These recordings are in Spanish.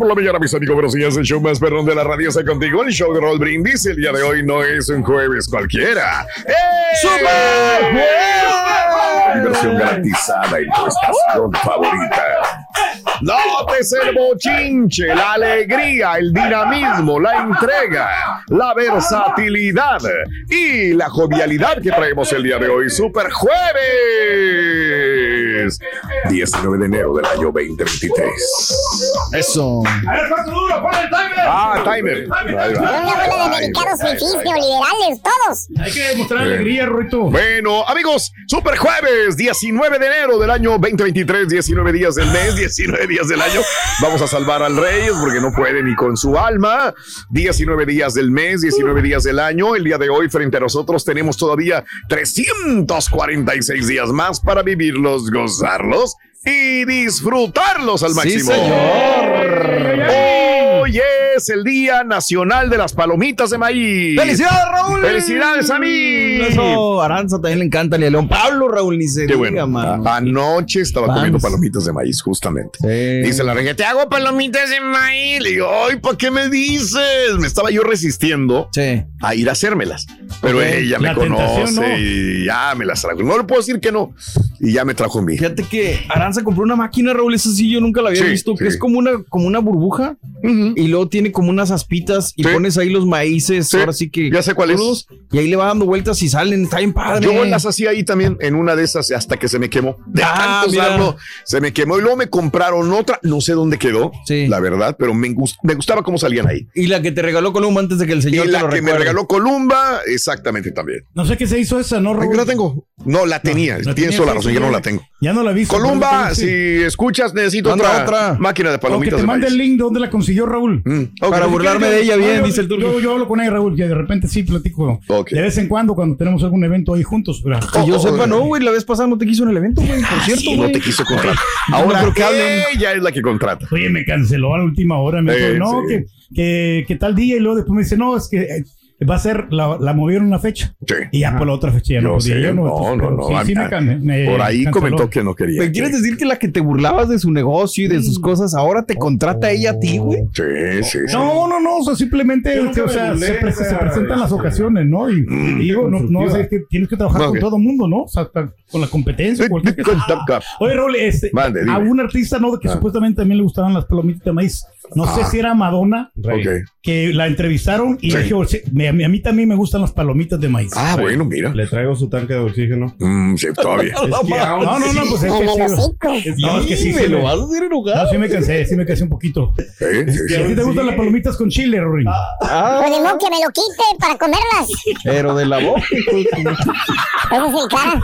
Por la mañana, mis amigos. Buenos días, el show más perrón de la radio está contigo. El show de Raúl Brindis. El día de hoy no es un jueves cualquiera. ¡Eh! ¡Super Diversión garantizada en tu estación favorita. Notes el bochinche, la alegría, el dinamismo, la entrega, la versatilidad y la jovialidad que traemos el día de hoy. Super jueves 19 de enero del año 2023. Eso. Ah, timer. Ahí va. Una bola de americanos fifís, neoliberales, todos. Hay que demostrar alegría, Ruito. Bueno, amigos, super jueves, 19 de enero del año 2023, 19 días del mes, 19 días del año. Vamos a salvar al rey porque no puede ni con su alma. 19 días del mes, 19 días del año. El día de hoy frente a nosotros tenemos todavía 346 días más para vivirlos, gozarlos y disfrutarlos al Sí, máximo. señor. Hoy es el Día Nacional de las Palomitas de Maíz. ¡Felicidades, Raúl! ¡Felicidades a mí! Eso, Aranza también le encanta a León. Pablo, Raúl, ni se Qué diga, bueno. mano. A- Anoche estaba comiendo palomitas de maíz, justamente. Sí. Dice la reina, te hago palomitas de maíz. Le digo, ay, ¿para qué me dices? Me estaba yo resistiendo Sí. a ir a hacérmelas. Pero ella me La tentación, conoce ¿no? y ya me las trajo. No le puedo decir que no. Y ya me trajo mi. Fíjate que Aranza compró una máquina, Raúl, esa sí yo nunca la había Sí, visto, que sí. es como una, como una burbuja y luego tiene como unas aspitas y Sí. pones ahí los maíces, Sí, ahora sí que... ya sé cuál es. Y ahí le va dando vueltas y salen, está bien padre. Yo las hacía ahí también en una de esas hasta que se me quemó. De Ah, tanto mira. usarlo, se me quemó y luego me compraron otra. No sé dónde quedó, Sí. la verdad, pero me, gust- me gustaba cómo salían ahí. Y la que te regaló Columba antes de que el Y señor te la lo que me regaló Columba, exactamente también. No sé qué se hizo esa, ¿no, Ay, Raúl? que la tengo. No, la tenía. Tienes toda la razón, sí, yo no ya. la tengo. Ya no la he visto. Columba, si escuchas, necesito otra, otra. máquina de O que palomitas te de mande el link de dónde la consiguió Raúl. Mm. Para burlarme de ella bien, No, dice el yo, turco. yo, yo hablo con ella, Raúl, que de repente sí platico. De vez en cuando, cuando tenemos algún evento ahí juntos. pero- Que yo Oh, sepa, oh, no, güey, la vez pasada no te quiso en el evento, güey, por cierto, Sí, güey. no te quiso contratar. no Ahora creo que hablen. ella es la que contrata. Oye, me canceló a la última hora. Me dijo, no, que, que tal día. Y luego después me dice, no, es que eh, va a ser, la, la movieron una fecha. Sí. Y ya por la otra fecha ya no podía. sé, yo no, no, entonces, no, pero no, sí, a- sí me can- me Por ahí canceló. comentó que no quería. ¿Me quieres decir que la que te burlabas de su negocio y de sus cosas, ahora te contrata ella a ti, güey? Sí, sí, sí. No, no, no, o sea, simplemente o sea, se, pre- presentan las ocasiones, ¿no? Y, y digo, no, no, o sea, es que tienes que trabajar con todo el mundo, ¿no? O sea, hasta con la competencia. Cualquier cosa. Oye, Raúl, este, Mande, a un artista, ¿no? Que Ah. supuestamente también le gustaban las palomitas de maíz. No sé Ah. si era Madonna, Ok. que la entrevistaron y Sí. le dijo, "Sí, me- a, mí, a mí también me gustan las palomitas de maíz. Ah, bueno, mira. Le traigo su tanque de oxígeno. Mm, sí, todavía. no, no, no, pues es que sí. No, es que sí, me lo vas a hacer No, enojar. sí me cansé, sí me cansé un poquito. Sí. ¿A ti te gustan las palomitas con chile, Rory? Ah, Pues de modo que me lo quite para comerlas. pero de la boca. Ese es el cara.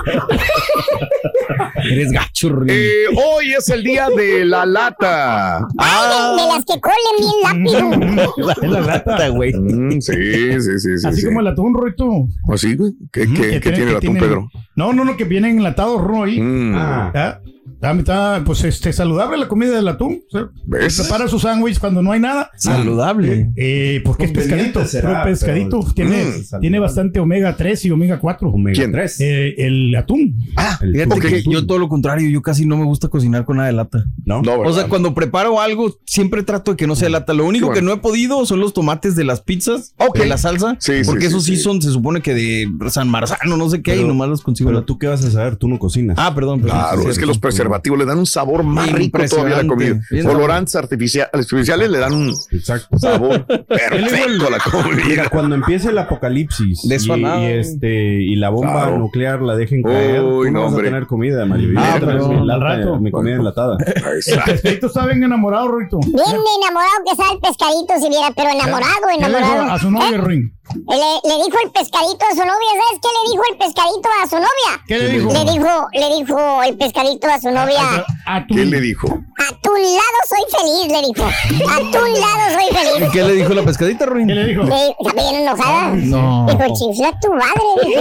Eres gacho, Rin. Eh, hoy es el día de la lata. Ay, de, de las que colen bien rápido. Es la lata. güey. Mm, sí, sí, sí, sí. Así sí. como el atún, Roito. ¿Así, güey? ¿Qué, Ujú, qué- qué tiene el atún, tienen- Pedro? No, no, no, que vienen enlatados, Roy. Mm. Ah, Está, está, pues este, saludable la comida del atún. Prepara su sándwich cuando no hay nada. Saludable. Eh, porque es pescadito. será, pero pescadito. pero- tiene, Mm. tiene bastante omega 3 y omega 4. Omega ¿Quién? 3. Eh, el atún. Ah, Fíjate ok. que yo todo lo contrario, yo casi no me gusta cocinar con nada de lata. ¿No? No, O sea, cuando preparo algo, siempre trato de que no sea de lata. Lo único que no he podido son los tomates de las pizzas, Ok. de la salsa, Sí, porque sí, esos sí, sí. son, se supone que de San Marzano, no sé qué, y Pero- nomás los consigo. Pero tú qué vas a saber, tú no cocinas. Ah, perdón. perdón, Claro, es que los preservativos le dan un sabor más rico todavía a la comida. Colorantes artificia- artificiales le dan un Exacto. sabor perfecto a la Mira, comida. cuando empiece el apocalipsis y, y, este y la bomba Claro. nuclear la dejen caer, Uy, no, vas hombre. a tener comida, Mario. Ah, pero mi rato. mi comida enlatada. El Exacto. pescadito está bien enamorado, Roito. Bien enamorado que está el pescadito, si viera, pero enamorado, ¿Qué le dijo enamorado. a su novia, Ruin? Le, le dijo el pescadito a su novia, ¿sabes qué le dijo el pescadito a su novia? ¿Qué le dijo? Le dijo, le dijo el pescadito a su novia. ¿Qué le dijo? a tu lado soy feliz, le dijo. A tu lado soy ¿Y feliz. qué le dijo la pescadita, Ruin? ¿Qué le dijo? Le- Está bien enojada. No. Dijo, chifla tu madre, dijo.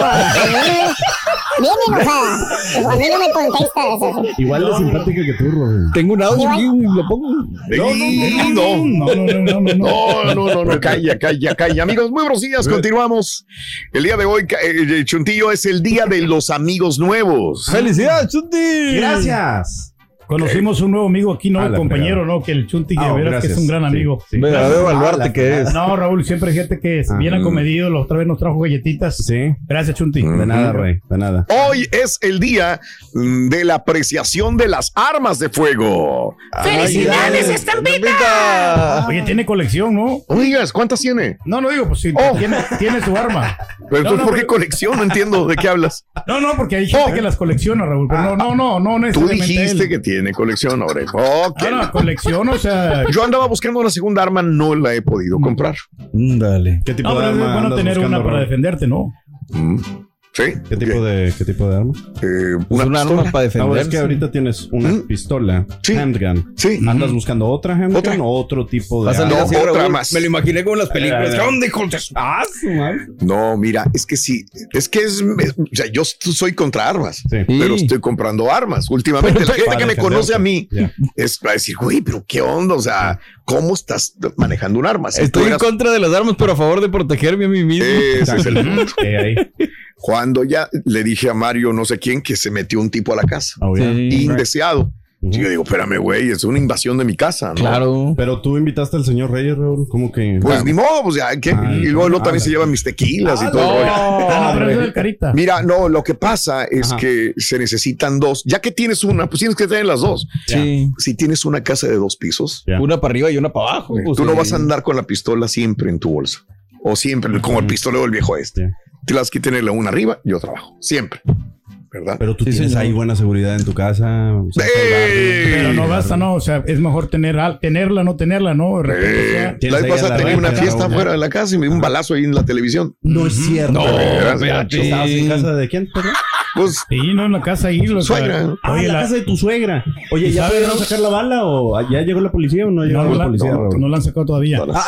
Bien enojada. Dijo, a mí no me contesta eso. Igual de simpática que tú, Robin. Tengo un audio aquí, lo pongo. Ey, No, no, no, no, no, no. No, no, no, no, calla, calla, calla. Amigos, muy buenos días, continuamos. El día de hoy, eh, Chuntillo, es el día de los amigos nuevos. ¡Felicidades, Chuti! Gracias. Conocimos un nuevo amigo aquí, ¿no? Ah, compañero, fregada. ¿no? Que el Chunti, que Ah, verás que es un gran amigo. sí. Ve, a ver, evaluarte que es. No, Raúl, siempre gente que es Ah. bien acomedido. La otra vez nos trajo galletitas. Sí. Gracias, Chunti. De nada, Rey. De nada. Hoy es el día mm, de la apreciación de las armas de fuego. ¡Felicidades, estampita! Oye, tiene colección, ¿no? Oigas, ¿cuántas tiene? No, no digo, pues sí, Oh. tiene, tiene su arma. Pero No, entonces, no, ¿por qué pero- colección? No entiendo de qué hablas. No, no, porque hay gente Oh. que las colecciona, Raúl. Pero no, no, no, no Tú dijiste él. que tiene colección, ahora. Ok. No, no, colección, o sea. Yo andaba buscando una segunda arma, no la he podido comprar. Dale. ¿Qué tipo No, de pero es arma bueno tener una para defenderte, ¿no? Mm. ¿Sí? ¿Qué tipo de qué tipo de arma? Eh, Una, una arma para defenderse. es que ahorita tienes una Mm. pistola, Sí. handgun. Sí. ¿Andas buscando otra handgun Otra. o otro tipo de Va a salir No, otra más. Me lo imaginé como en las películas. Eh, ¿Dónde, Ah. No, mira, es que sí, es que es, me- o sea, yo soy contra armas, Sí. pero Sí. estoy comprando armas. Últimamente la gente que me conoce a mí Ya. es para decir, güey, pero qué onda, o sea, ¿cómo estás manejando un arma? Si Estoy en contra de las armas, pero a favor de protegerme a mí mismo. Ese es el punto. Eh. Cuando ya le dije a Mario, no sé quién, que se metió un tipo a la casa, Oh, yeah. Sí. indeseado. Y yo digo, espérame, güey, es una invasión de mi casa, ¿no? Claro. Pero tú invitaste al señor Reyes, Raúl. ¿Cómo que? Pues ni modo, pues ya, ¿qué? Ah, y luego, luego ah, también se llevan mis tequilas y todo el rollo. Ah, no, el carita. Mira, no, lo que pasa es Ajá. que se necesitan dos. Ya que tienes una, pues tienes que tener las dos. Sí. Si tienes una casa de dos pisos, Ya. Una para arriba y una para abajo. pues, tú no sí. vas a andar con la pistola siempre en tu bolsa. O siempre, como el pistolero del viejo este. Ya. Tienes que tenerla una arriba y otra abajo. Siempre. ¿Verdad? Pero tú Sí, tienes señor. ahí buena seguridad en tu casa. o sea, ¡Eh! Pero no basta, no. O sea, es mejor tener al- tenerla, no tenerla, ¿no? De repente, o Eh, la vez ahí a tenía una fiesta fuera de la casa y me dio un balazo ahí en la televisión. No es cierto. No. ¿Estabas en casa de quién, perdón? Pues Sí, no en la casa ahí. o sea, Suegra. Ah, Oye, en la, la- casa de tu suegra. Oye, ¿Y ¿ya pudieron no? sacar la bala o ya llegó la policía o no llegó no, no, la la, policía, no, la han sacado todavía. No, no, Ah,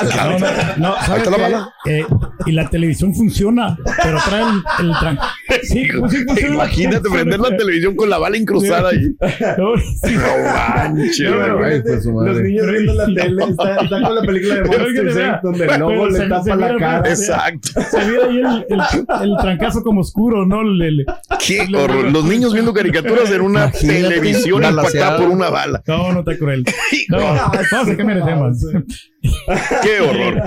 no, no, ¿sabes la qué? bala. Eh, y la televisión funciona, pero trae el, el tran- Sí, pues sí funciona. Imagínate prender la televisión con la bala incrustada ahí. No, manches, güey. Los niños viendo la tele, está, está con la película de Monster. Inc. donde el lobo le tapa la cara. Exacto. Se mira ahí el, trancazo como oscuro, ¿no? Le- Qué horror. Los niños viendo caricaturas en una Imagínate, televisión impactada por una bala. No, no está cruel. No, vamos a cambiar de tema. Qué horror.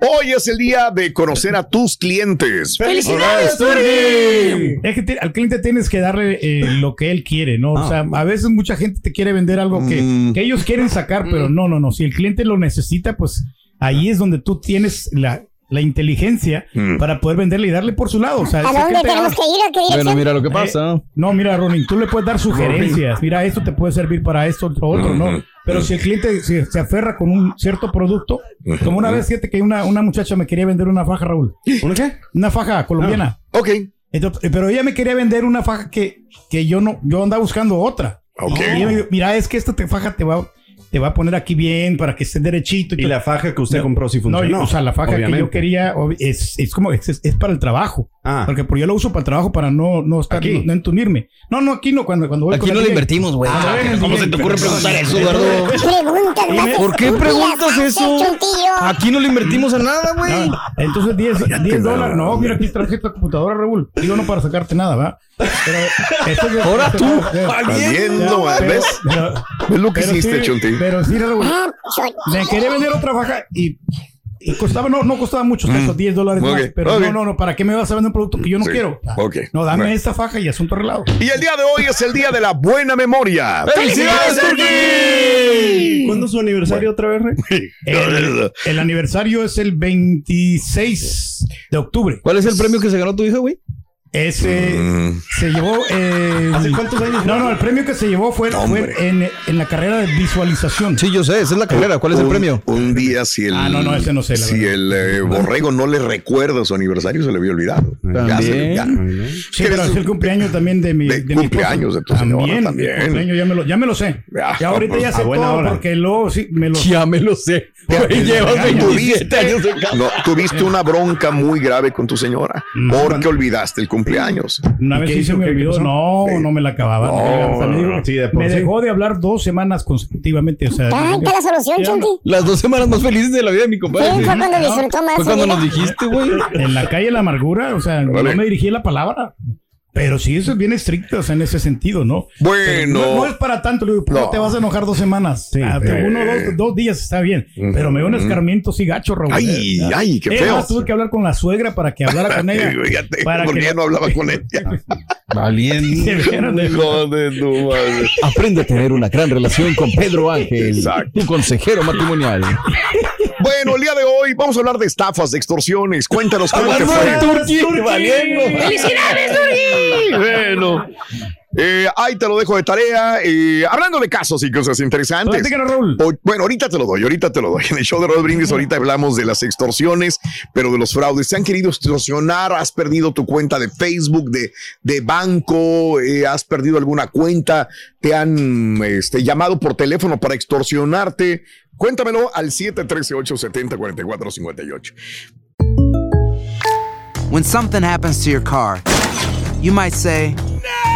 Hoy es el día de conocer a tus clientes. ¡Felicidades, Turgi! Es que te- al cliente tienes que darle eh, lo que él quiere, ¿no? O sea, a veces mucha gente te quiere vender algo que, Mm. que ellos quieren sacar, pero no, no, no. Si el cliente lo necesita, pues ahí es donde tú tienes la, la inteligencia Mm. para poder venderle y darle por su lado. O sea, ¿A dónde tenemos que ir? ¿A qué dirección? Bueno, mira lo que pasa. No, mira, Ronin, tú le puedes dar sugerencias. Mira, esto te puede servir para esto, otro, otro, ¿no? Pero si el cliente se, se aferra con un cierto producto, como una vez, fíjate que una, una muchacha me quería vender una faja, Raúl. ¿Una qué? Una faja colombiana. Ok. Entonces, eh, pero ella me quería vender una faja que, que yo no, yo andaba buscando otra. Ok. Y ella me dijo, mira, es que esta te faja te va, te va a poner aquí bien para que esté derechito. Y la faja que usted No, compró sí No, funcionó. yo- o sea, la faja que yo quería es, es como es, es para el trabajo. Ah. Porque pues, yo lo uso para el trabajo para no, no estar, Aquí. no, no entumirme. No, no, aquí no, cuando, cuando voy Aquí con no DJ. invertimos, güey. ¿Cómo se te ocurre preguntar eso, más ¿Por qué preguntas eso? Aquí no le invertimos en nada, güey. No, entonces 10, 10 dólares. No, mira, aquí traje esta computadora, Raúl. Digo, no para sacarte nada, ¿va? Pero esto es- Ahora tú, Valiendo, ¿ves? pero- ¿Ves lo que hiciste, sí, Chunti? Pero sí, Raúl. Ah, Me quería vender otra faja y, y costaba, no, no costaba mucho, esos 10 dólares más. Pero no, no, no, ¿para qué me vas a vender un producto que yo no Sí, quiero? Ah. No, dame Bueno. esta faja y asunto arreglado. Y el día de hoy es el día de la buena memoria. ¡Felicidades, Turki! ¿Cuándo es su aniversario otra vez, Rey? El, el aniversario es el 26 de octubre. ¿Cuál es el premio que se ganó tu hija, güey? Ese Mm. se llevó. eh, ¿Hace cuántos años? No, no, el premio que se llevó fue, en, en la carrera de visualización. Sí, yo sé, esa es la carrera. ¿Cuál es el premio? Un día, si el, Ah, no, no, ese no sé, si verdad. el eh, borrego no le recuerda su aniversario, se le había olvidado. Ya se le- ya. También. Sí, pero es el cumpleaños también de mi, De de mi cumpleaños de tu señora también. también. cumpleaños ya me lo, ya me lo sé. Ya, Ya ahorita ya sé todo hora. porque luego sí me lo Ya me lo sé. Porque llevas me regañan. 27 años de casa. No, tuviste una bronca muy grave con tu señora porque olvidaste el cumpleaños. Una vez sí se me ¿Qué- qué olvidó. No, Sí. no me la acababa. No, me, dijo- no, sí, de por me sí. dejó de hablar dos semanas consecutivamente. O sea, Ahí está la solución, Chunti. Las dos semanas más felices de la vida de mi Sí, compadre. fue cuando no, disfrutó más. Fue cuando nos dijiste, güey. en la calle la amargura, o sea, no me dirigí la palabra. Pero sí, eso es bien estricto, o sea, en ese sentido, ¿no? Bueno. No, no es para tanto, le digo, ¿por qué No. te vas a enojar dos semanas? Ah, te- uno, dos, dos días está bien, pero me dio un escarmiento sí gacho, Raúl. Ay, Eh, ay, qué feo. además, tuve que hablar con la suegra para que hablara con ella. Fíjate, para porque que- ya no hablaba con ella. Valiente. Se vieron de- Hijo de tu madre. Aprende a tener una gran relación con Pedro Ángel, Exacto. tu consejero matrimonial. Bueno, el día de hoy vamos a hablar de estafas, de extorsiones. Cuéntanos cómo te fue. de Turki. Bueno. Eh, ahí te lo dejo de tarea. Eh, hablando de casos y cosas interesantes. Raúl. Hoy- bueno, ahorita te lo doy, ahorita te lo doy. En el show de Raúl Brindis ahorita hablamos de las extorsiones, pero de los fraudes. ¿Te han querido extorsionar? ¿Has perdido tu cuenta de Facebook, de, de banco? Eh, ¿Has perdido alguna cuenta? ¿Te han este, llamado por teléfono para extorsionarte? Cuéntamelo al 713-870-4458. When something happens to your car, you might say, My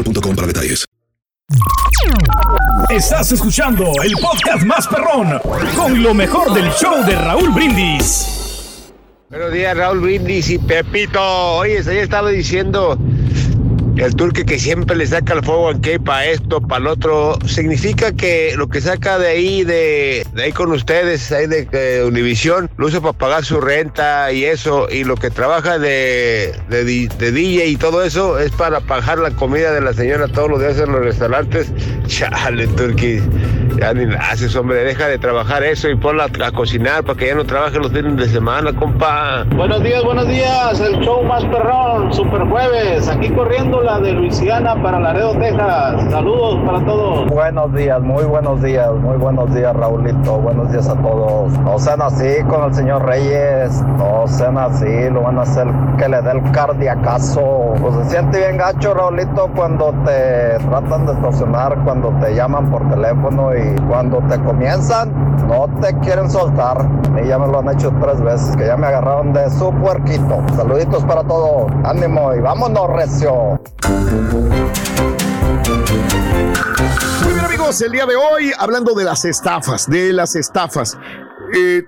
boostmobile.com para detalles. Estás escuchando el podcast más perrón con lo mejor del show de Raúl Brindis. Buenos días, Raúl Brindis y Pepito. Oye, ayer estaba diciendo el turque que siempre le saca el fuego aquí para esto, para el otro. Significa que lo que saca de ahí, de, ahí con ustedes, ahí de, de Univisión, lo usa para pagar su renta y eso. Y lo que trabaja de DJ y todo eso es para pagar la comida de la señora todos los días en los restaurantes. Chale, turque. Ya ni la haces, hombre. Deja de trabajar eso y ponla a cocinar para que ya no trabaje los fines de semana, compa. Buenos días, buenos días, el show más perrón, Super Jueves, aquí corriendo la de Luisiana para Laredo, Texas. Saludos para todos. Buenos días, muy buenos días, muy buenos días, Raulito. Buenos días a todos. No sean así con el señor Reyes. No sean así, lo van a hacer que le dé el cardiacazo. Pues se siente bien gacho, Raulito, cuando te tratan de extorsionar, cuando te llaman por teléfono y cuando te comienzan, no te quieren soltar. Y ya me lo han hecho tres veces, que ya me agarraron de su puerquito. Saluditos para todos. Ánimo y vámonos, recio. Muy bien amigos, el día de hoy hablando de las estafas, de las estafas. Eh,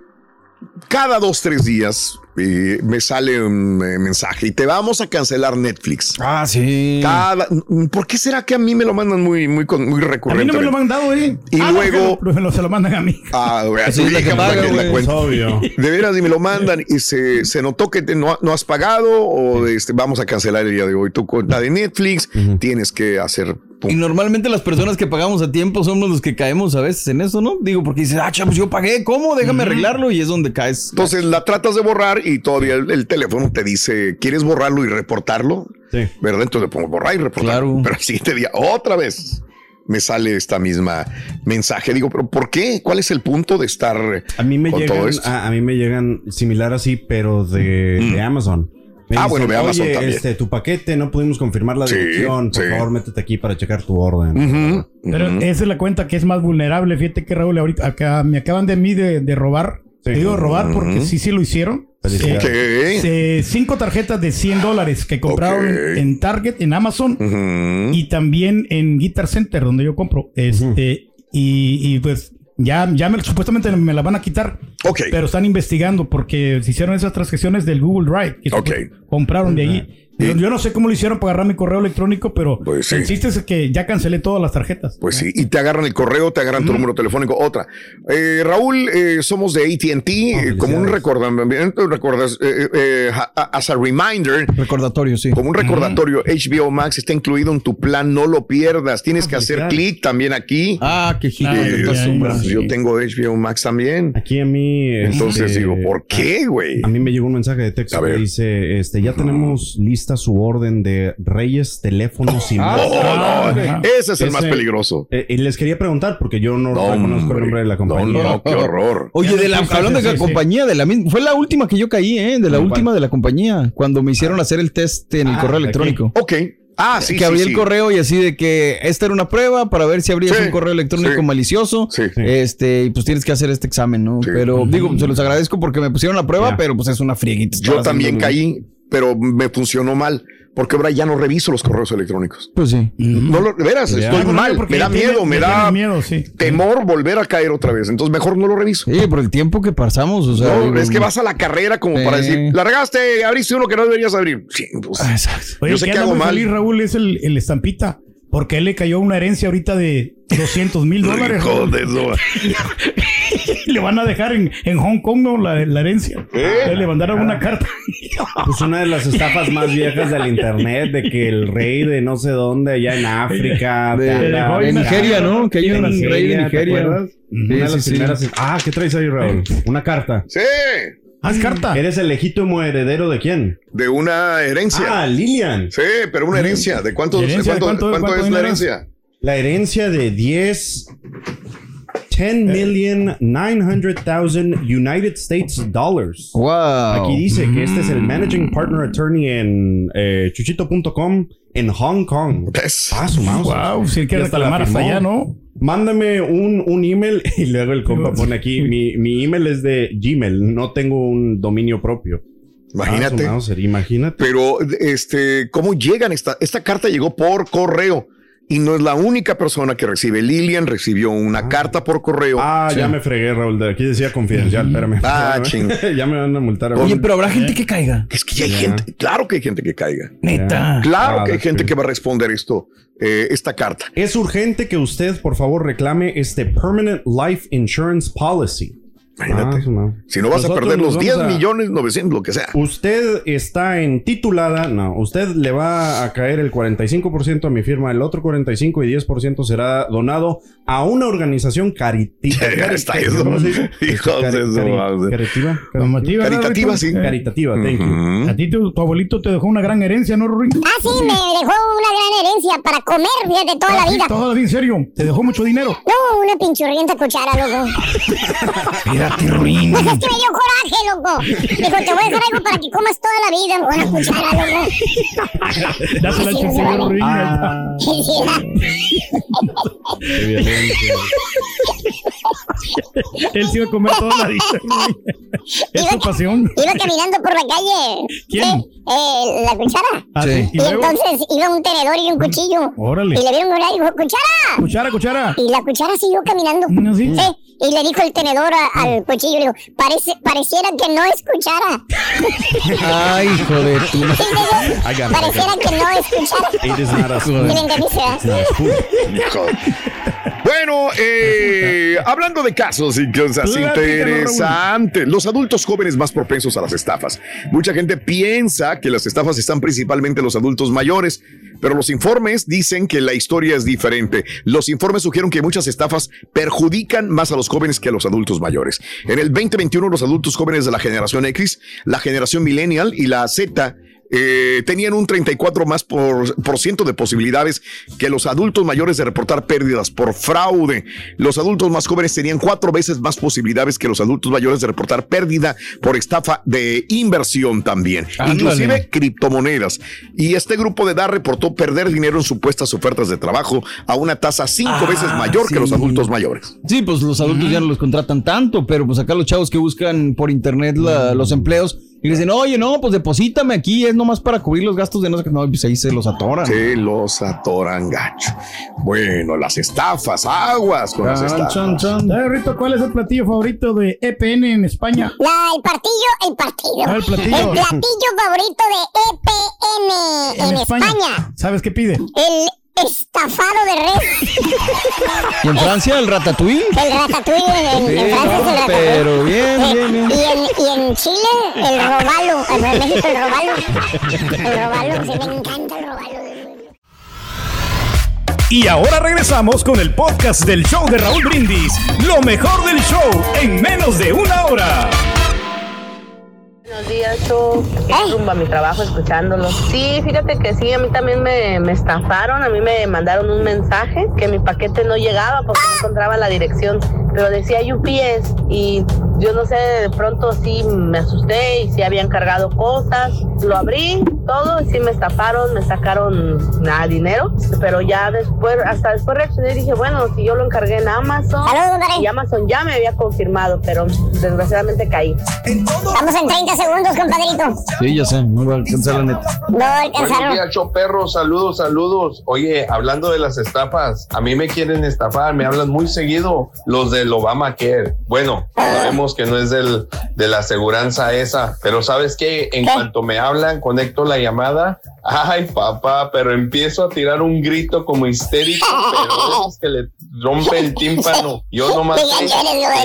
cada dos, tres días eh, me sale un eh, mensaje y te vamos a cancelar Netflix. Ah, sí. Cada, ¿Por qué será que a mí me lo mandan muy, muy, con- muy A mí recurrente? no me lo han mandado, ¿eh? Y Ah, no, luego- lo- lo- se lo mandan a mí. Ah, güey, es la que hija, paga, la que la güey. cuenta. Es obvio. De veras, y me lo mandan y se, se notó que te- no, no has pagado o este, vamos a cancelar el día de hoy tu cuenta de Netflix. Tienes que hacer. Y normalmente las personas que pagamos a tiempo somos los que caemos a veces en eso, ¿no? Digo, porque dices, ah, chavos, yo pagué, ¿cómo? Déjame arreglarlo y es donde caes. Entonces la tratas de borrar y todavía el, el teléfono te dice, ¿quieres borrarlo y reportarlo? Sí. ¿Verdad? Entonces le pongo borrar y reportar. Claro. Pero al siguiente día, otra vez, me sale esta misma mensaje. Digo, ¿pero por qué? ¿Cuál es el punto de estar A mí me con todo llegan, esto? a, a mí me llegan similar así, pero de, de Amazon. Me Ah, bueno, de Amazon Oye, también". este, tu paquete, no pudimos confirmar la Sí, dirección. Por sí. favor, métete aquí para checar tu orden. Pero esa es la cuenta que es más vulnerable. Fíjate que Raúl, ahorita acá me acaban de mí de, de robar. Sí. Te digo robar porque sí, sí lo hicieron. Eh, eh, cinco tarjetas de 100 dólares que compraron en, Target, en Amazon y también en Guitar Center, donde yo compro. Este, y, y, pues ya, ya me, supuestamente me la van a quitar. Ok. Pero están investigando porque se hicieron esas transacciones del Google Drive. Que compraron de ahí. Yo, yo no sé cómo lo hicieron para agarrar mi correo electrónico, pero Pues sí. el chiste es que ya cancelé todas las tarjetas. Pues sí, y te agarran el correo, te agarran tu número telefónico, otra. Eh, Raúl, eh, somos de ATT, eh, como un recordamiento, recuerdas, eh, eh, a- as a reminder, Recordatorio, sí. como un recordatorio, HBO Max está incluido en tu plan, no lo pierdas. Tienes que hacer clic también aquí. Ah, qué. Ah, Eh, ya, pues, ya. yo tengo HBO Max también. Aquí a mí. Entonces este, digo, ¿por qué, güey? A mí me llegó un mensaje de texto que dice, este, ya tenemos lista su orden de Reyes Teléfonos y más. Oh, no, Ah, ese es el más peligroso. Eh, y les quería preguntar porque yo no, No, reconozco hombre. el nombre de la compañía. no, no, qué horror. Oye, de la, hablando de la compañía, de la misma, fue la última que yo caí, ¿eh? De la última de la compañía, cuando me hicieron hacer el test en el Ah, correo ¿de electrónico. Ok. Ah, sí, que abrí sí. el correo y así de que esta era una prueba para ver si abrías Sí, un correo electrónico sí. malicioso. Sí. Este, y pues tienes que hacer este examen, ¿no? Sí. Pero digo, se los agradezco porque me pusieron la prueba, pero pues es una frieguita. Yo también caí, pero me funcionó mal. Porque ahora ya no reviso los correos electrónicos. Pues sí. No lo, Ya. estoy Ah, mal. porque Me da tiene- miedo, me da tiene miedo, sí. temor volver a caer otra vez. Entonces mejor no lo reviso. Sí, por el tiempo que pasamos, o sea. No, digo, es que vas a la carrera como para decir, largaste, abriste uno que no deberías abrir. Sí, pues, Ah, Exacto. Oye, Yo sé que hago mal. feliz, Raúl, es el, el estampita. Porque a él le cayó una herencia ahorita de 200 mil dólares. le van a dejar en, en Hong Kong, ¿no? La, la herencia. ¿Eh? Le mandaron una carta. Pues una de las estafas más viejas del internet, de que el rey de no sé dónde, allá en África, De- de de. Nigeria, ¿no? Que hay un rey de ¿te Nigeria. Sí, Una de las sí, sí. primeras. Ah, ¿qué traes ahí, Raúl? Una carta. Sí, Haz carta. ¿Eres el legítimo heredero de quién? de una herencia. Ah, Lilian. Sí, pero una herencia. ¿De cuánto, ¿De herencia? cuánto, ¿De cuánto- cuánto cuánto es la herencia? La herencia de 10 10 million 900,000 United States dollars. Wow. Aquí dice que este es el Managing Partner Attorney en eh, chuchito.com en Hong Kong. Ah, su mouse. Wow, si él quiere reclamar hasta allá, ¿no? Mándame un, un email y luego el compa pone aquí, mi, mi email es de Gmail, no tengo un dominio propio. Imagínate. Ah, su Mauser, imagínate. Pero, este, ¿cómo llegan? Esta, esta carta llegó por correo y no es la única persona que recibe. Lilian recibió una carta por correo. Ah, ya me fregué, Raúl. De aquí decía confidencial, espérame. Ah, ching. ya me van a multar. Oye, pero habrá gente que caiga. Es que ya hay gente, claro que hay gente que caiga. Neta. Claro Ah, que hay gente que va a responder esto, eh, esta carta. Es urgente que usted, por favor, reclame este Permanent Life Insurance Policy. Imagínate. Ah. Si no vas a Nosotros perder nos los 10 vamos a- millones 900, lo que sea. Usted está en titulada, no, usted le va a caer el 45% a mi firma, el otro 45 y 10% será donado a una organización caritativa. Ya está eso. Hijos de su madre. Caritativa. Normativa, ¿verdad, Caritativa, sí. Caritativa, thank you. Ujú. A ti tu, tu abuelito te dejó una gran herencia, ¿no, Rurín? Ah, sí, me dejó una gran herencia para comer, fíjate, toda la vida. Todo en serio. Te dejó mucho dinero. No, una pinchurrienta cuchara, loco. Espérate, Rurín. Pues es que me dio coraje, loco. Dijo, te voy a dejar algo para que comas toda la vida. Una cuchara, loco. Dásela al señor Rurín. Ah, qué. Él se iba a comer toda la vida. Rurín. Es su pasión. Iba caminando por la calle. ¿Quién? Eh, la cuchara. Ah, Sí. Y, Y entonces iba un tenedor y un cuchillo. Órale. Y le vieron una y dijo, ¡cuchara! cuchara, cuchara. Y la cuchara siguió caminando. Mm, ¿sí? Sí. Y le dijo el tenedor a- al cuchillo, le dijo, Parece, pareciera que no escuchara. Ay, joder, tú. I Pareciera que no escuchara. It is not a ¿Sí le entendiste. Bueno, eh, hablando de casos y cosas Platícanos, interesantes, los adultos jóvenes más propensos a las estafas. Mucha gente piensa que las estafas están principalmente en los adultos mayores, pero los informes dicen que la historia es diferente. Los informes sugieren que muchas estafas perjudican más a los jóvenes que a los adultos mayores. En el 2021, los adultos jóvenes de la generación X, la generación millennial y la Z eh, tenían un 34 más por, por ciento de posibilidades que los adultos mayores de reportar pérdidas por fraude. Los adultos más jóvenes tenían cuatro veces más posibilidades que los adultos mayores de reportar pérdida por estafa de inversión también, Ándale. inclusive criptomonedas. Y este grupo de edad reportó perder dinero en supuestas ofertas de trabajo a una tasa cinco Ah, veces mayor que los adultos mayores. Sí, pues los adultos ya no los contratan tanto, pero pues acá los chavos que buscan por internet la- los empleos y les dicen, oye, no, pues deposítame aquí, es nomás para cubrir los gastos de no sé qué. No, pues ahí se los atoran. Se los atoran gacho. Bueno, las estafas, aguas con las estafas. chan, chan. ¿Sabes, Rito, cuál es el platillo favorito de EPN en España? La, el partido, el partido. Ah, el platillo. El platillo favorito de EPN en, España. ¿Sabes qué pide? El estafado de red. ¿Y en Francia el ratatouille? El ratatouille en, Francia es el ratatouille. pero bien, Eh, bien, bien. Y en, y en Chile, el robalo. En México, el robalo. El robalo, sí, me encanta el robalo. Y ahora regresamos con el podcast del show de Raúl Brindis. Lo mejor del show en menos de una hora. Buenos días. Es rumbo a mi trabajo escuchándolo. Sí, fíjate que sí, a mí también me, me estafaron. A mí me mandaron un mensaje que mi paquete no llegaba porque no encontraba la dirección, pero decía UPS y yo no sé, de pronto sí me asusté y sí habían cargado cosas. Lo abrí todo y sí me estafaron, me sacaron nada, dinero, pero ya después, hasta después reaccioné y dije, bueno, si yo lo encargué en Amazon y Amazon ya me había confirmado, pero desgraciadamente caí. Estamos en 30 segundos, compadrito. Sí, ya sé, no va a alcanzar la neta. No Buenos alcanzaron. días, show perro, saludos, saludos. Oye, hablando de las estafas, a mí me quieren estafar, me hablan muy seguido los del Obamacare. Bueno, sabemos que no es del, de la aseguranza esa, pero ¿sabes qué? En cuanto me hablan, conecto la llamada. Ay, papá, pero empiezo a tirar un grito como histérico, pero es que le rompe el tímpano. Yo nomás sé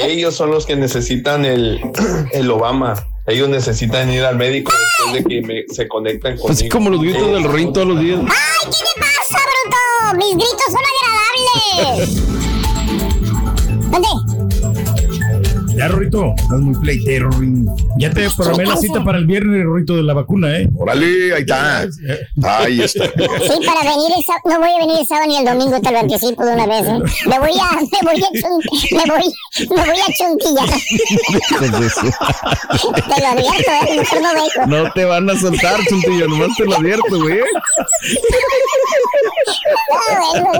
que ellos son los que necesitan el, el Obama. Ellos necesitan ir al médico después de que me- se conectan conmigo. Así como los gritos del Rorín todos los días. ¡Ay, qué te pasa, bruto! Mis gritos son agradables. ¿Dónde? Ya, Rorito. Estás muy pleitero. Ya te programé la cita para el viernes, Rorito, de la vacuna, ¿eh? Órale, ahí está. Ahí está. Sí, para venir el sábado. No voy a venir el sábado ni el domingo, te lo anticipo de una vez. ¿eh? Me voy a. Me voy a. chun- Me voy, me voy a chuntillar. Te lo advierto, ¿eh? Mejor no vengo. No te van a soltar, chuntillo, nomás te lo advierto, güey. Ah, bueno.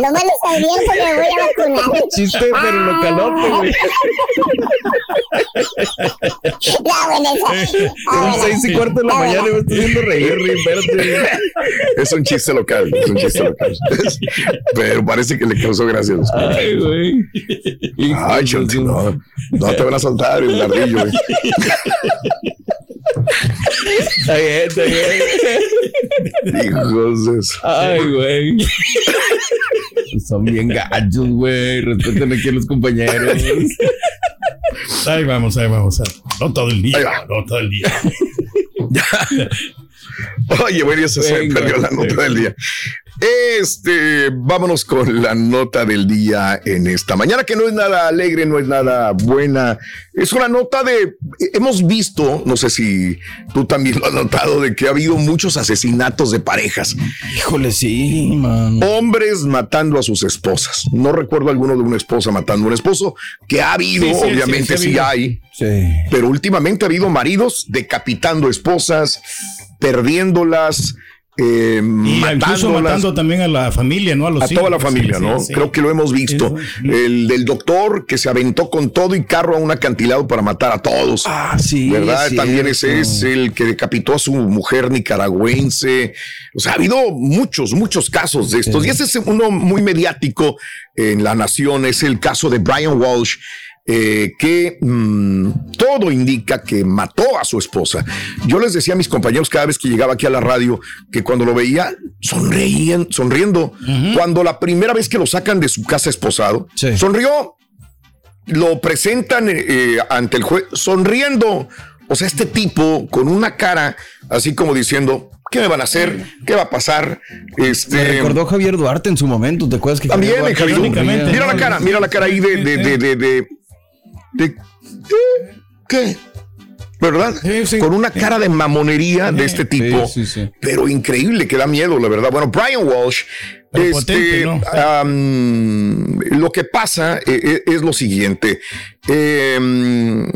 Nomás les advierto que me voy a vacunar. Chiste, pero lo calote, güey. La buena. Son seis y cuarto de la mañana y me estoy haciendo reír, espérate. Es un chiste local, es un chiste local. Pero parece que le causó gracia a los Ay, güey. Ay, Chonti, no, no te van a soltar el ardillo, güey. Está bien, está bien. Hijos de eso. Ay, güey. Son bien gachos, güey. Respeten aquí a los compañeros. Ahí vamos, ahí vamos. No todo el día, no todo el día. Oye, bueno, ya se, perdió la nota del día. Este, vámonos con la nota del día en esta mañana, que no es nada alegre, no es nada buena. Es una nota de, hemos visto, no sé si tú también lo has notado, de que ha habido muchos asesinatos de parejas. Híjole, sí, man. Hombres matando a sus esposas. No recuerdo alguno de una esposa matando a un esposo, que ha habido, Sí, sí, obviamente sí, ha habido. hay. Sí. Pero últimamente ha habido maridos decapitando esposas, perdiéndolas, eh, Y incluso matando también a la familia, ¿no? A los a toda la familia, Sí, ¿no? sí, sí. Creo que lo hemos visto. El del doctor que se aventó con todo y carro a un acantilado para matar a todos. Ah, sí. ¿Verdad? es También ese es el que decapitó a su mujer nicaragüense. O sea, ha habido muchos, muchos casos de estos. Y ese es uno muy mediático en la nación. Es el caso de Brian Walsh. Eh, que mm, todo indica que mató a su esposa. Yo les decía a mis compañeros cada vez que llegaba aquí a la radio que cuando lo veía sonreían, sonriendo. Cuando la primera vez que lo sacan de su casa esposado, sonrió lo presentan eh, eh, ante el juez sonriendo. O sea, este tipo con una cara así como diciendo, ¿qué me van a hacer? ¿Qué va a pasar? Este, Me recordó Javier Duarte en su momento, ¿te acuerdas que también, Javier Duarte mira la cara, mira la cara ahí de, de, de, de, de- de- ¿qué? ¿Verdad? Con una cara de mamonería de este tipo, pero increíble que da miedo, la verdad. Bueno, Brian Walsh, Pero este, potente, lo que pasa eh, eh, es lo siguiente. Em,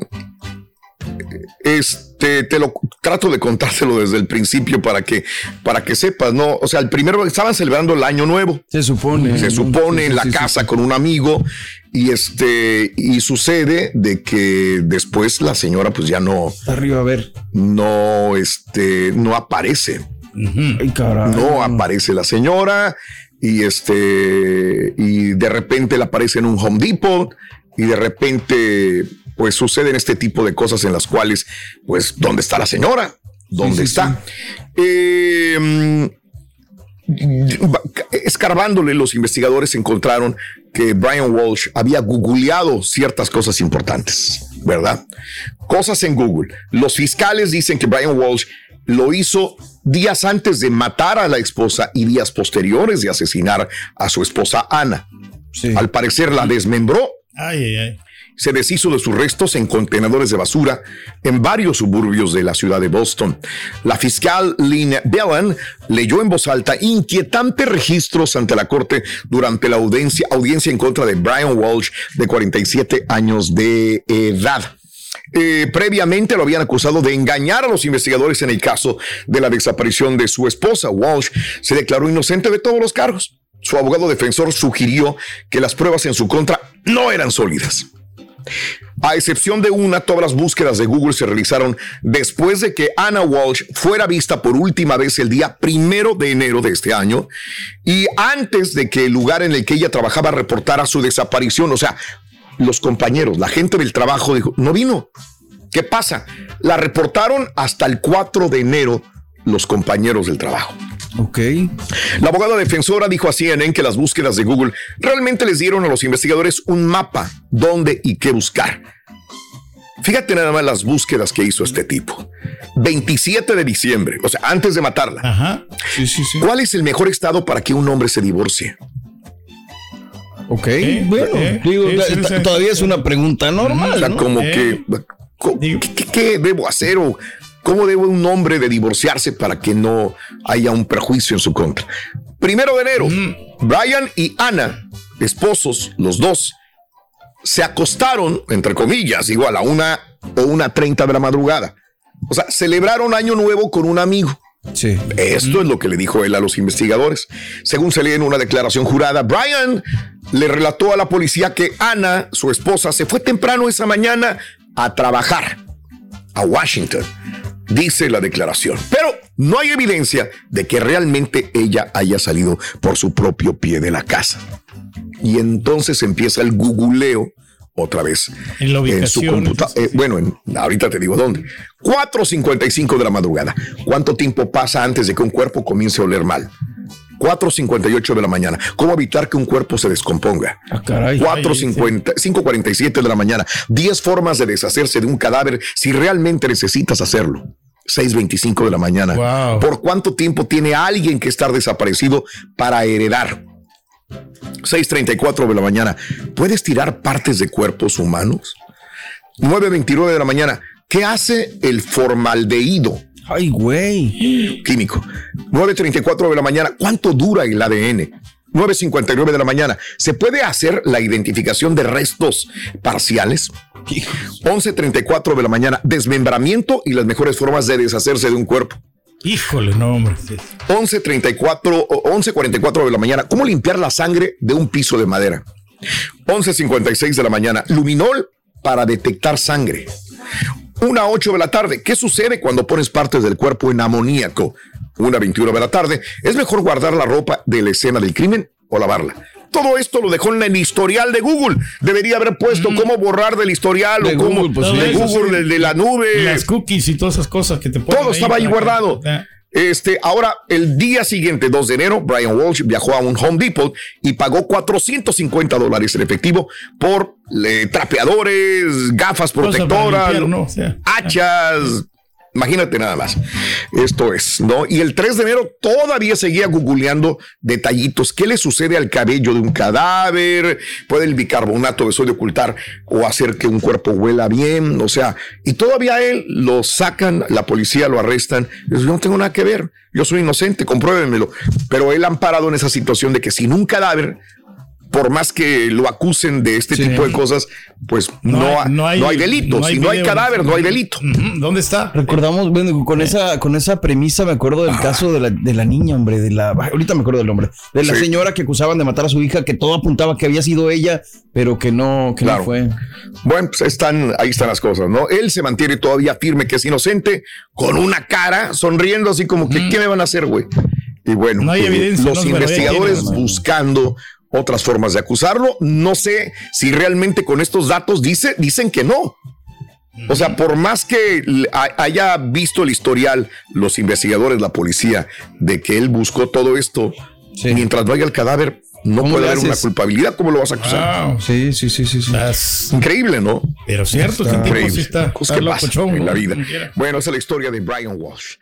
este te lo trato de contártelo desde el principio para que para que sepas, ¿no? O sea, el primero estaban celebrando el año nuevo. Se supone. Se supone Sí, en la sí, sí, casa con un amigo y este y sucede de que después la señora pues ya no Arriba a ver. no este no aparece. Ay, caray. No aparece la señora y este y de repente le aparece en un Home Depot y de repente pues suceden este tipo de cosas en las cuales pues ¿dónde está la señora? ¿Dónde sí, está? Eh, escarbándole los investigadores encontraron que Brian Walsh había googleado ciertas cosas importantes, ¿verdad? Cosas en Google. Los fiscales dicen que Brian Walsh lo hizo días antes de matar a la esposa y días posteriores de asesinar a su esposa Ana. Al parecer la desmembró Ay, ay, ay. Se deshizo de sus restos en contenedores de basura en varios suburbios de la ciudad de Boston. La fiscal Lynn Bellan leyó en voz alta inquietantes registros ante la corte durante la audiencia, audiencia en contra de Brian Walsh, de 47 años de edad. Eh, previamente lo habían acusado de engañar a los investigadores en el caso de la desaparición de su esposa. Walsh se declaró inocente de todos los cargos. Su abogado defensor sugirió que las pruebas en su contra no eran sólidas. A excepción de una, todas las búsquedas de Google se realizaron después de que Anna Walsh fuera vista por última vez el día primero de enero de este año y antes de que el lugar en el que ella trabajaba reportara su desaparición. O sea, los compañeros, la gente del trabajo dijo, no vino. ¿Qué pasa? La reportaron hasta el 4 de enero los compañeros del trabajo. Ok. La abogada defensora dijo a CNN que las búsquedas de Google realmente les dieron a los investigadores un mapa dónde y qué buscar. Fíjate nada más las búsquedas que hizo este tipo. 27 de diciembre, o sea, antes de matarla. Ajá. ¿Cuál es el mejor estado para que un hombre se divorcie? Ok, bueno, digo, sí, sí, ta- sí. todavía es una pregunta normal. O sea, ¿no? como Eh. que, co- ¿qué, qué- qué debo hacer o cómo debe un hombre de divorciarse para que no haya un prejuicio en su contra? Primero de enero, Brian y Ana, esposos, los dos, se acostaron, entre comillas, igual a una o una treinta de la madrugada. O sea, celebraron Año Nuevo con un amigo. Sí. Esto es lo que le dijo él a los investigadores. Según se lee en una declaración jurada, Brian le relató a la policía que Ana, su esposa, se fue temprano esa mañana a trabajar a Washington. Dice la declaración. Pero no hay evidencia de que realmente ella haya salido por su propio pie de la casa. Y entonces empieza el googleo otra vez En la su computadora. bueno, en- ahorita te digo dónde. 4.55 de la madrugada. ¿Cuánto tiempo pasa antes de que un cuerpo comience a oler mal? 4.58 de la mañana. ¿Cómo evitar que un cuerpo se descomponga? Ah, caray. 4.50, 5.47 de la mañana. 10 formas de deshacerse de un cadáver si realmente necesitas hacerlo. 6.25 de la mañana. ¿Por cuánto tiempo tiene alguien que estar desaparecido para heredar? 6.34 de la mañana. ¿Puedes tirar partes de cuerpos humanos? 9.29 de la mañana. ¿Qué hace el formaldehído? Ay, güey. Químico. 9.34 de la mañana. ¿Cuánto dura el ADN? 9.59 de la mañana. ¿Se puede hacer la identificación de restos parciales? 11.34 de la mañana. Desmembramiento y las mejores formas de deshacerse de un cuerpo. Híjole, no, hombre. 11.34 o 11.44 de la mañana. ¿Cómo limpiar la sangre de un piso de madera? 11.56 de la mañana. Luminol para detectar sangre. Una 8 de la tarde. ¿Qué sucede cuando pones partes del cuerpo en amoníaco? Una 21 de la tarde. ¿Es mejor guardar la ropa de la escena del crimen o lavarla? Todo esto lo dejó en el historial de Google. Debería haber puesto cómo borrar del historial De o cómo Google, pues, de Google, sí. de, de la nube. Las cookies y todas esas cosas que te ponen Todo estaba ahí para que- guardado. Este, ahora, el día siguiente, 2 de enero, Brian Walsh viajó a un Home Depot y pagó 450 dólares en efectivo por eh, trapeadores, gafas protectoras, limpiar, ¿no? O sea, hachas. Imagínate nada más. Esto es, ¿no? Y el 3 de enero todavía seguía googleando detallitos. ¿Qué le sucede al cabello de un cadáver? ¿Puede el bicarbonato de sodio ocultar o hacer que un cuerpo huela bien? O sea, y todavía él lo sacan, la policía lo arrestan. Yo no tengo nada que ver. Yo soy inocente, compruébenmelo. Pero él amparado en esa situación de que sin un cadáver, por más que lo acusen de este tipo de cosas, pues no, ha- no hay, delito. si no hay cadáver, no hay delito. ¿Dónde está? Recordamos, bueno, con esa, con esa premisa me acuerdo del caso de la, de la niña, hombre, de la, ahorita me acuerdo del nombre, de la Sí. señora que acusaban de matar a su hija, que todo apuntaba que había sido ella, pero que no, que Claro. no fue. Bueno, pues están, ahí están las cosas, ¿no? Él se mantiene todavía firme que es inocente, con una cara, sonriendo así como que, ¿qué me van a hacer, güey? Y bueno, No hay evidencia, los no, pero ya investigadores buscando otras formas de acusarlo. No sé si realmente con estos datos dice, dicen que no. O sea, por más que haya visto el historial, los investigadores, la policía, de que él buscó todo esto, mientras no haya el cadáver, no ¿Cómo puede haber una culpabilidad. ¿Cómo lo vas a acusar? Wow. Sí, sí, sí, sí. sí. Increíble, ¿no? Pero cierto, este tipo Increíble. sí está, Cosas está que show, en ¿no? la vida. Bueno, esa es la historia de Brian Walsh.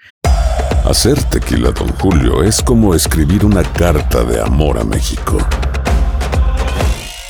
Hacer tequila, Don Julio, es como escribir una carta de amor a México.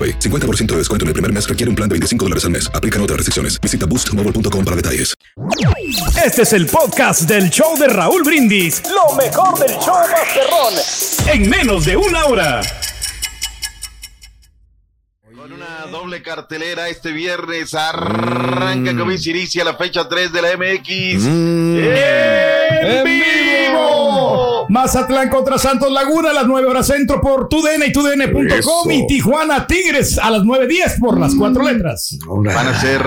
AroPay. 50% de descuento en el primer mes requiere un plan de 25 dólares al mes. Aplican otras restricciones. Visita boostmobile.com para detalles. Este es el podcast del show de Raúl Brindis. Lo mejor del show Masterrón. En menos de una hora. Con una doble cartelera este viernes arranca como dice inicia la fecha 3 de la MX. ¡En vivo! Mazatlán contra Santos Laguna a las 9 horas centro por TUDN y TUDN.com y Tijuana Tigres a las 9.10 por las cuatro letras. Van a ser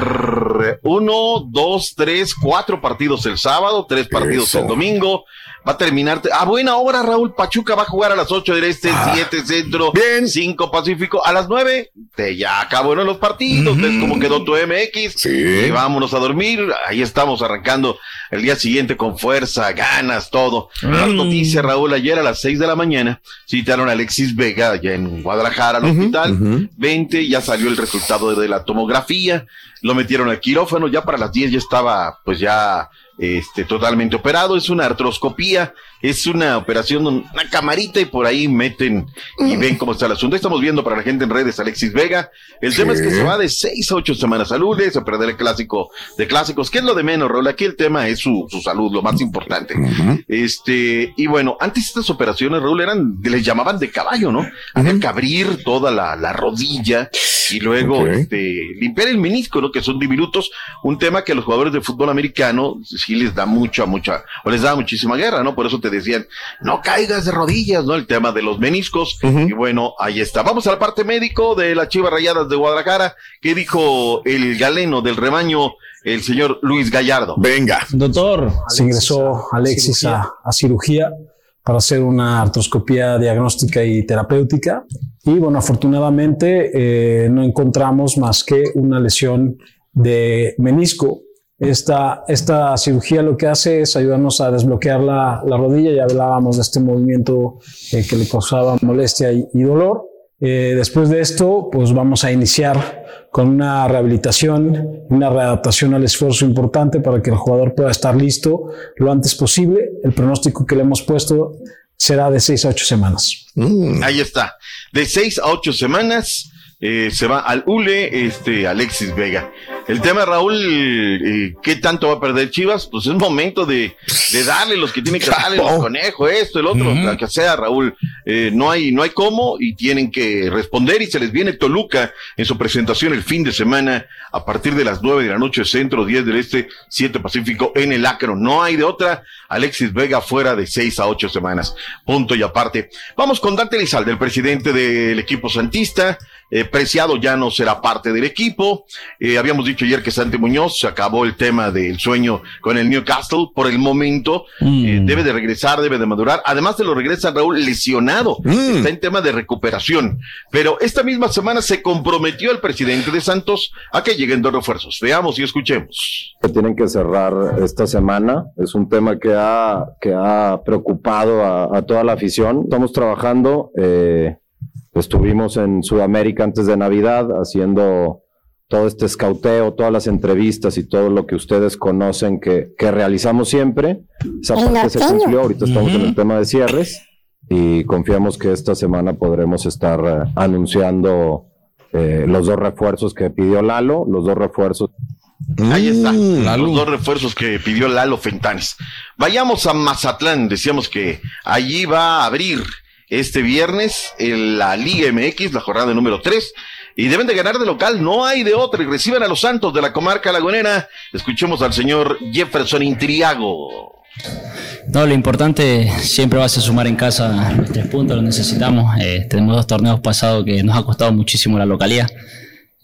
uno, dos, tres, cuatro partidos el sábado, tres partidos Eso. el domingo. Va a terminar a buena hora, Raúl. Pachuca va a jugar a las 8 del este, 7 centro, 5 pacífico, a las 9 te ya acabaron los partidos, ves cómo quedó tu MX y vámonos a dormir. Ahí estamos arrancando el día siguiente con fuerza, ganas, todo. Las noticias, Raúl, ayer a las 6 de la mañana citaron a Alexis Vega allá en Guadalajara al hospital. 20, ya salió el resultado de la tomografía, lo metieron al quirófano, ya para las 10 ya estaba pues ya este totalmente operado, es una artroscopía, es una operación, una camarita y por ahí meten y ven cómo está el asunto. Estamos viendo para la gente en redes Alexis Vega. El tema es que se va de 6 a 8 semanas lunes a perder el clásico de clásicos, que es lo de menos, Raúl. Aquí el tema es su, su salud, lo más importante. Este, y bueno, antes estas operaciones, Raúl, eran, les llamaban de caballo, ¿no? Había que abrir toda la, la rodilla y luego este, limpiar el menisco, ¿no? Que son diminutos, un tema que los jugadores de fútbol americano sí les da mucha, mucha, o les da muchísima guerra, ¿no? Por eso te decían, no caigas de rodillas, ¿no? El tema de los meniscos. Y bueno, ahí está. Vamos a la parte médico de las Chivas Rayadas de Guadalajara. ¿Qué dijo el galeno del rebaño, el señor Luis Gallardo? Venga. Doctor. Se ingresó Alexis a, a cirugía para hacer una artroscopía diagnóstica y terapéutica. Y bueno, afortunadamente eh, no encontramos más que una lesión de menisco Esta, esta cirugía lo que hace es ayudarnos a desbloquear la, la rodilla. Ya hablábamos de este movimiento eh, que le causaba molestia y, y dolor. Eh, después de esto, pues vamos a iniciar con una rehabilitación, una readaptación al esfuerzo importante para que el jugador pueda estar listo lo antes posible. El pronóstico que le hemos puesto será de seis a ocho semanas. Ahí está. De seis a ocho semanas eh, se va al ULE este, Alexis Vega. El tema, Raúl, eh, ¿qué tanto va a perder Chivas? Pues es momento de, de darle los que tiene que darle, los conejos, esto, el otro, lo que sea, Raúl. Eh, no hay, no hay cómo y tienen que responder y se les viene Toluca en su presentación el fin de semana a partir de las nueve de la noche, centro, 10 del este, 7 pacífico en el Acro. No hay de otra. Alexis Vega fuera de seis a ocho semanas. Punto y aparte. Vamos con Dante Lizalde, el presidente del equipo santista. Eh, Preciado ya no será parte del equipo. Eh, habíamos dicho ayer que Santi Muñoz se acabó el tema del sueño con el Newcastle por el momento. Eh, debe de regresar, debe de madurar. Además de lo regresa Raúl lesionado. Está en tema de recuperación. Pero esta misma semana se comprometió el presidente de Santos a que lleguen dos refuerzos. Veamos y escuchemos. que tienen que cerrar esta semana. Es un tema que ha, que ha preocupado a, a toda la afición. Estamos trabajando. eh, estuvimos en Sudamérica antes de Navidad haciendo todo este escauteo, todas las entrevistas y todo lo que ustedes conocen que, que realizamos siempre. Esa El parte se cumplió. Ahorita estamos en el tema de cierres y confiamos que esta semana podremos estar eh, anunciando eh, los dos refuerzos que pidió Lalo, los dos refuerzos Ahí está, los dos refuerzos que pidió Lalo Fentanes. Vayamos a Mazatlán, decíamos que allí va a abrir este viernes en la Liga MX, la jornada número 3, y deben de ganar de local, no hay de otra, y reciben a los Santos de la comarca lagunera. Escuchemos al señor Jefferson Intriago. No, lo importante siempre va a ser sumar en casa los tres puntos, lo necesitamos. Eh, tenemos dos torneos pasados que nos ha costado muchísimo la localidad.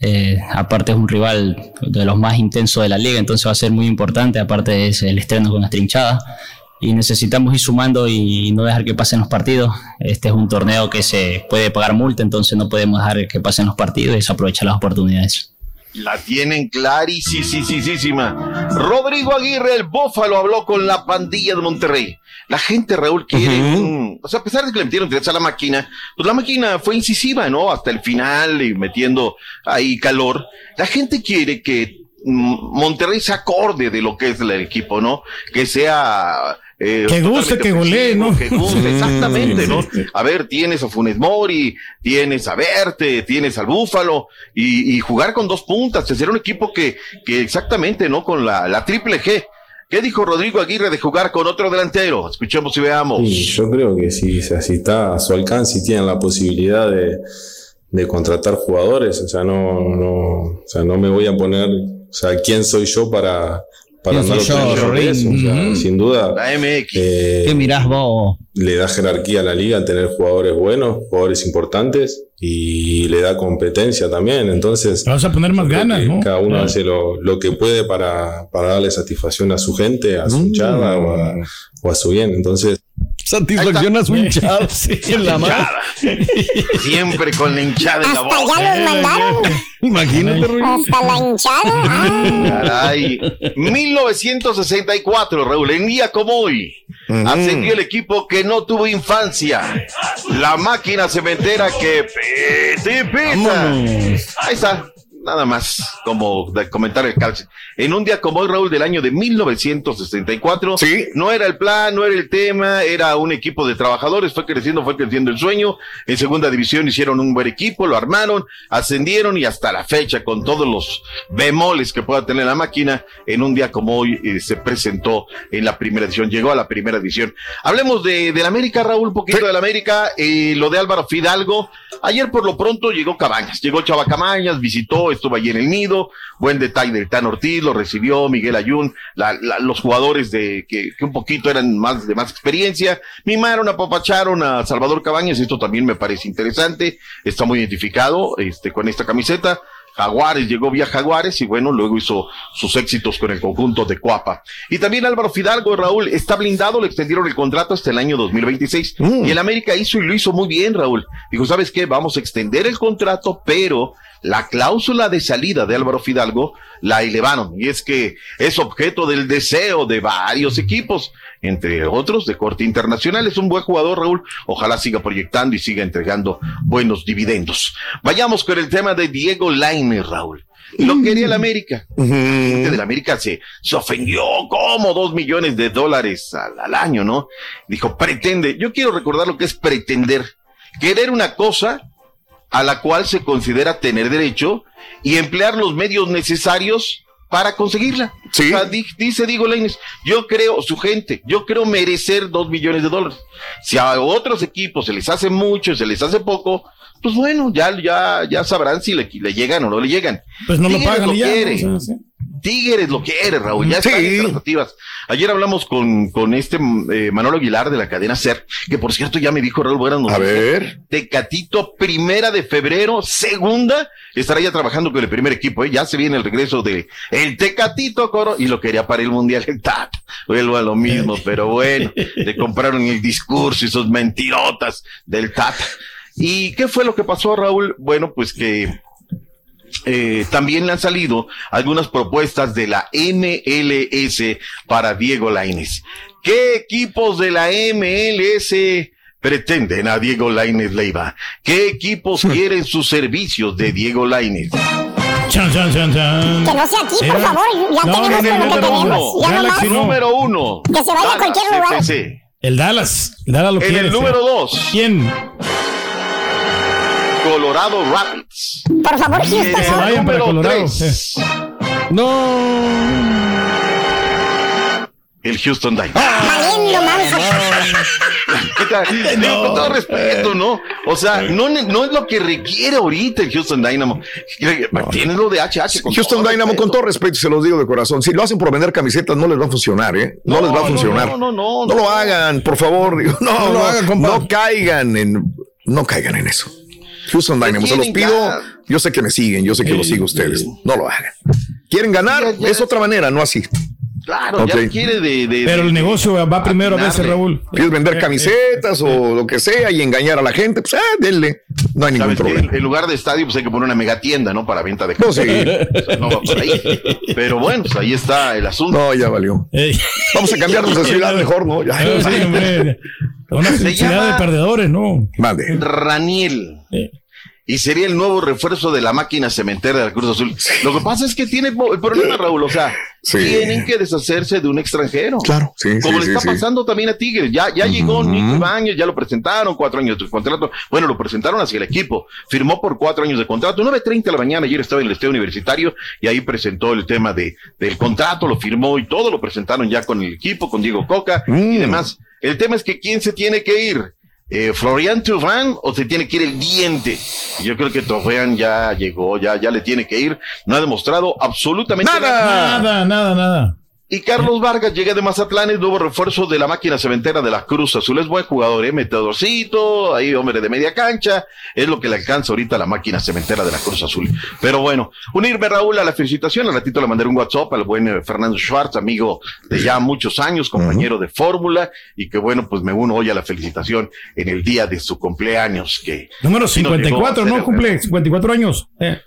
Eh, aparte es un rival de los más intensos de la liga, entonces va a ser muy importante. Aparte es el estreno con las trinchadas y necesitamos ir sumando y no dejar que pasen los partidos. Este es un torneo que se puede pagar multa, entonces no podemos dejar que pasen los partidos y desaprovechar las oportunidades. La tienen clarísima. Rodrigo Aguirre, el Bófalo, habló con la pandilla de Monterrey. La gente, Raúl, quiere O sea, a pesar de que le metieron tres a la máquina, pues la máquina fue incisiva, ¿no? Hasta el final y metiendo ahí calor. La gente quiere que mm, Monterrey se acorde de lo que es el equipo, ¿no? Que sea... eh, Que guste, que golee, ¿no? Que guste, exactamente, ¿no? A ver, tienes a Funes Mori, tienes a Verte, tienes al Búfalo, y, y jugar con dos puntas, hacer un equipo que, que exactamente, ¿no? Con la, la triple G. ¿Qué dijo Rodrigo Aguirre de jugar con otro delantero? Escuchemos y veamos. Y yo creo que si, si está a su alcance y tienen la posibilidad de, de contratar jugadores, o sea, no, no, o sea, no me voy a poner, o sea, ¿quién soy yo para, para ¿Quién andar soy yo? O sea, sin duda. La MX. eh, ¿Qué mirás vos? le da jerarquía a la liga tener jugadores buenos, jugadores importantes y le da competencia también. Entonces, Vas a poner más ganas, ¿no? cada uno Claro. hace lo, lo que puede para, para darle satisfacción a su gente, a su hinchada o a, o a su bien. Entonces, Satisfacción a su hinchada. Sí, en la madre. Siempre con la hinchada en la Hasta boca. ya los mandaron. Imagínate, Ruin. Hasta la hinchada. Caray. 1964, Raúl, en día como hoy, ascendió el equipo que no tuvo infancia. La máquina cementera que pete, peta. Ahí está. Nada más como de comentar el calce. En un día como hoy, Raúl, del año de 1964, no era el plan, no era el tema, era un equipo de trabajadores, fue creciendo, fue creciendo el sueño. En segunda división hicieron un buen equipo, lo armaron, ascendieron y hasta la fecha, con todos los bemoles que pueda tener la máquina, en un día como hoy eh, se presentó en la primera edición, llegó a la primera edición. Hablemos de, del América, Raúl, un poquito del América, eh, lo de Álvaro Fidalgo. Ayer por lo pronto llegó Cabañas, llegó Chava Cabañas, visitó, estuvo allí en el nido, buen detalle del Tan Ortiz, lo recibió Miguel Ayun, la- la- los jugadores de que, que un poquito eran más de más experiencia, mimaron, apapacharon a Salvador Cabañas, esto también me parece interesante, está muy identificado este, con esta camiseta. Jaguares, llegó vía Jaguares y bueno, luego hizo sus éxitos con el conjunto de Cuapa. Y también Álvaro Fidalgo, Raúl, está blindado, le extendieron el contrato hasta el año 2026. Y el América hizo y lo hizo muy bien, Raúl. Dijo, ¿sabes qué? Vamos a extender el contrato, pero la cláusula de salida de Álvaro Fidalgo la elevaron y es que es objeto del deseo de varios equipos, entre otros de corte internacional. Es un buen jugador, Raúl. Ojalá siga proyectando y siga entregando buenos dividendos. Vayamos con el tema de Diego Lainez, Raúl. Lo quería el América. La gente del América se, se ofendió como dos millones de dólares al, al año, ¿no? Dijo, pretende. Yo quiero recordar lo que es pretender. Querer una cosa a la cual se considera tener derecho y emplear los medios necesarios para conseguirla. O sea, di- dice Diego Lainez, yo creo, su gente, yo creo merecer dos millones de dólares. Si a otros equipos se les hace mucho, se les hace poco, pues bueno, ya, ya, ya sabrán si le, le llegan o no le llegan. Pues no lo pagan y ya, quiere. ¿no? Sí. Tigres lo quiere, Raúl. Ya están en tratativas. Ayer hablamos con, con este eh, Manolo Aguilar de la cadena SER, que por cierto ya me dijo Raúl Buenas noticias. A ver. Tecatito, primera de febrero, segunda, estará ya trabajando con el primer equipo. ¿eh? Ya se viene el regreso de el Tecatito Coro y lo quería para el Mundial. El Tat. Vuelvo a lo mismo, pero bueno, le compraron el discurso y sus mentirotas del Tat. ¿Y qué fue lo que pasó, Raúl? Bueno, pues que eh, también le han salido algunas propuestas de la MLS para Diego Lainez. ¿Qué equipos de la MLS pretenden a Diego Lainez Leiva? ¿Qué equipos quieren sus servicios de Diego Lainez? Chan, chan, chan, chan. Que no sea aquí, por favor. Ya No, tenemos no, no, lo que tenemos. Ya Galaxy nomás. Número uno. Que se vaya a cualquier lugar. FC. El Dallas. Dallas lo En quiere. el número dos. ¿Quién? Colorado Rapids. Por favor, Houston. el se vayan para número Colorado. tres, No. El Houston Dynamo. Digo, con todo respeto, ¿no? O sea, no, no es lo que requiere ahorita el Houston Dynamo. Tienes lo de HH. con Houston todo Dynamo, con todo respeto, se los digo de corazón. Si lo hacen por vender camisetas, no les va a funcionar, ¿eh? No, No, les va a no, funcionar. no, no, no, No no. lo hagan, por favor. No, No no, lo hagan, no caigan en, no caigan en eso. Houston Dynamo, se los pido. Yo sé que me siguen, yo sé que los sigo a ustedes. No lo hagan. ¿Quieren ganar? Ya, ya. Es otra manera, no así. Claro, Ok. ya quiere de, de- Pero el negocio va primero a veces. Raúl. ¿Quieres vender Eh, camisetas o lo que sea y engañar a la gente? Pues, ah, denle. No hay ningún problema. En, lugar de estadio, pues hay que poner una megatienda, ¿no? Para venta de No, sí. O sea, no va por ahí. Pero bueno, pues ahí está el asunto. No, ya valió. Ey. Vamos a cambiarnos de ciudad mejor, ¿no? Ya. Eh, sí, hombre. Una llama- de perdedores, ¿no? Mande. Raniel. Eh. Y sería el nuevo refuerzo de la máquina cementera de la Cruz Azul. Lo que pasa es que tiene el problema, Raúl. O sea, Sí. tienen que deshacerse de un extranjero. Claro, sí, Como le está pasando también a Tigres. Ya, ya llegó Nico Ibáñez, ya lo presentaron, cuatro años de contrato. Bueno, lo presentaron hacia el equipo. Firmó por cuatro años de contrato. 9.30 de la mañana, ayer estaba en el estadio universitario y ahí presentó el tema de, del contrato, lo firmó y todo lo presentaron ya con el equipo, con Diego Coca y Mm. demás. El tema es que quién se tiene que ir. Eh, Florian Thauvin o se tiene que ir el diente. Yo creo que Thauvin ya llegó, ya, ya le tiene que ir. No ha demostrado absolutamente Nada. Nada, nada, nada. Y Carlos Vargas llega de Mazatlán, es nuevo refuerzo de la máquina cementera de la Cruz Azul. Es buen jugador, ¿eh? Metedorcito, ahí hombre de media cancha. Es lo que le alcanza ahorita a la máquina cementera de la Cruz Azul. Pero bueno, unirme Raúl a la felicitación. Al ratito le mandaré un WhatsApp al buen eh, Fernando Schwartz, amigo de ya muchos años, compañero de fórmula. Y que bueno, pues me uno hoy a la felicitación en el día de su cumpleaños. Que Número sí nos llegó a 54, hacer ¿no? el- Cumple 54 años. Eh.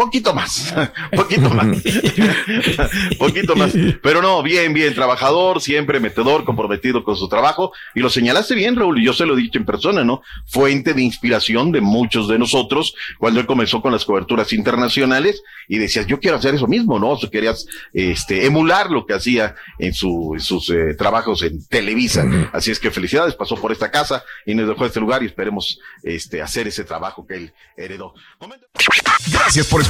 Poquito más, poquito más, poquito más. Pero no, bien, bien, trabajador, siempre metedor, comprometido con su trabajo. Y lo señalaste bien, Raúl, y yo se lo he dicho en persona, ¿no? Fuente de inspiración de muchos de nosotros cuando él comenzó con las coberturas internacionales y decías, yo quiero hacer eso mismo, ¿no? O sea, querías este, emular lo que hacía en, su, en sus eh, trabajos en Televisa. Así es que felicidades, pasó por esta casa y nos dejó este lugar y esperemos este, hacer ese trabajo que él heredó. Gracias por escuchar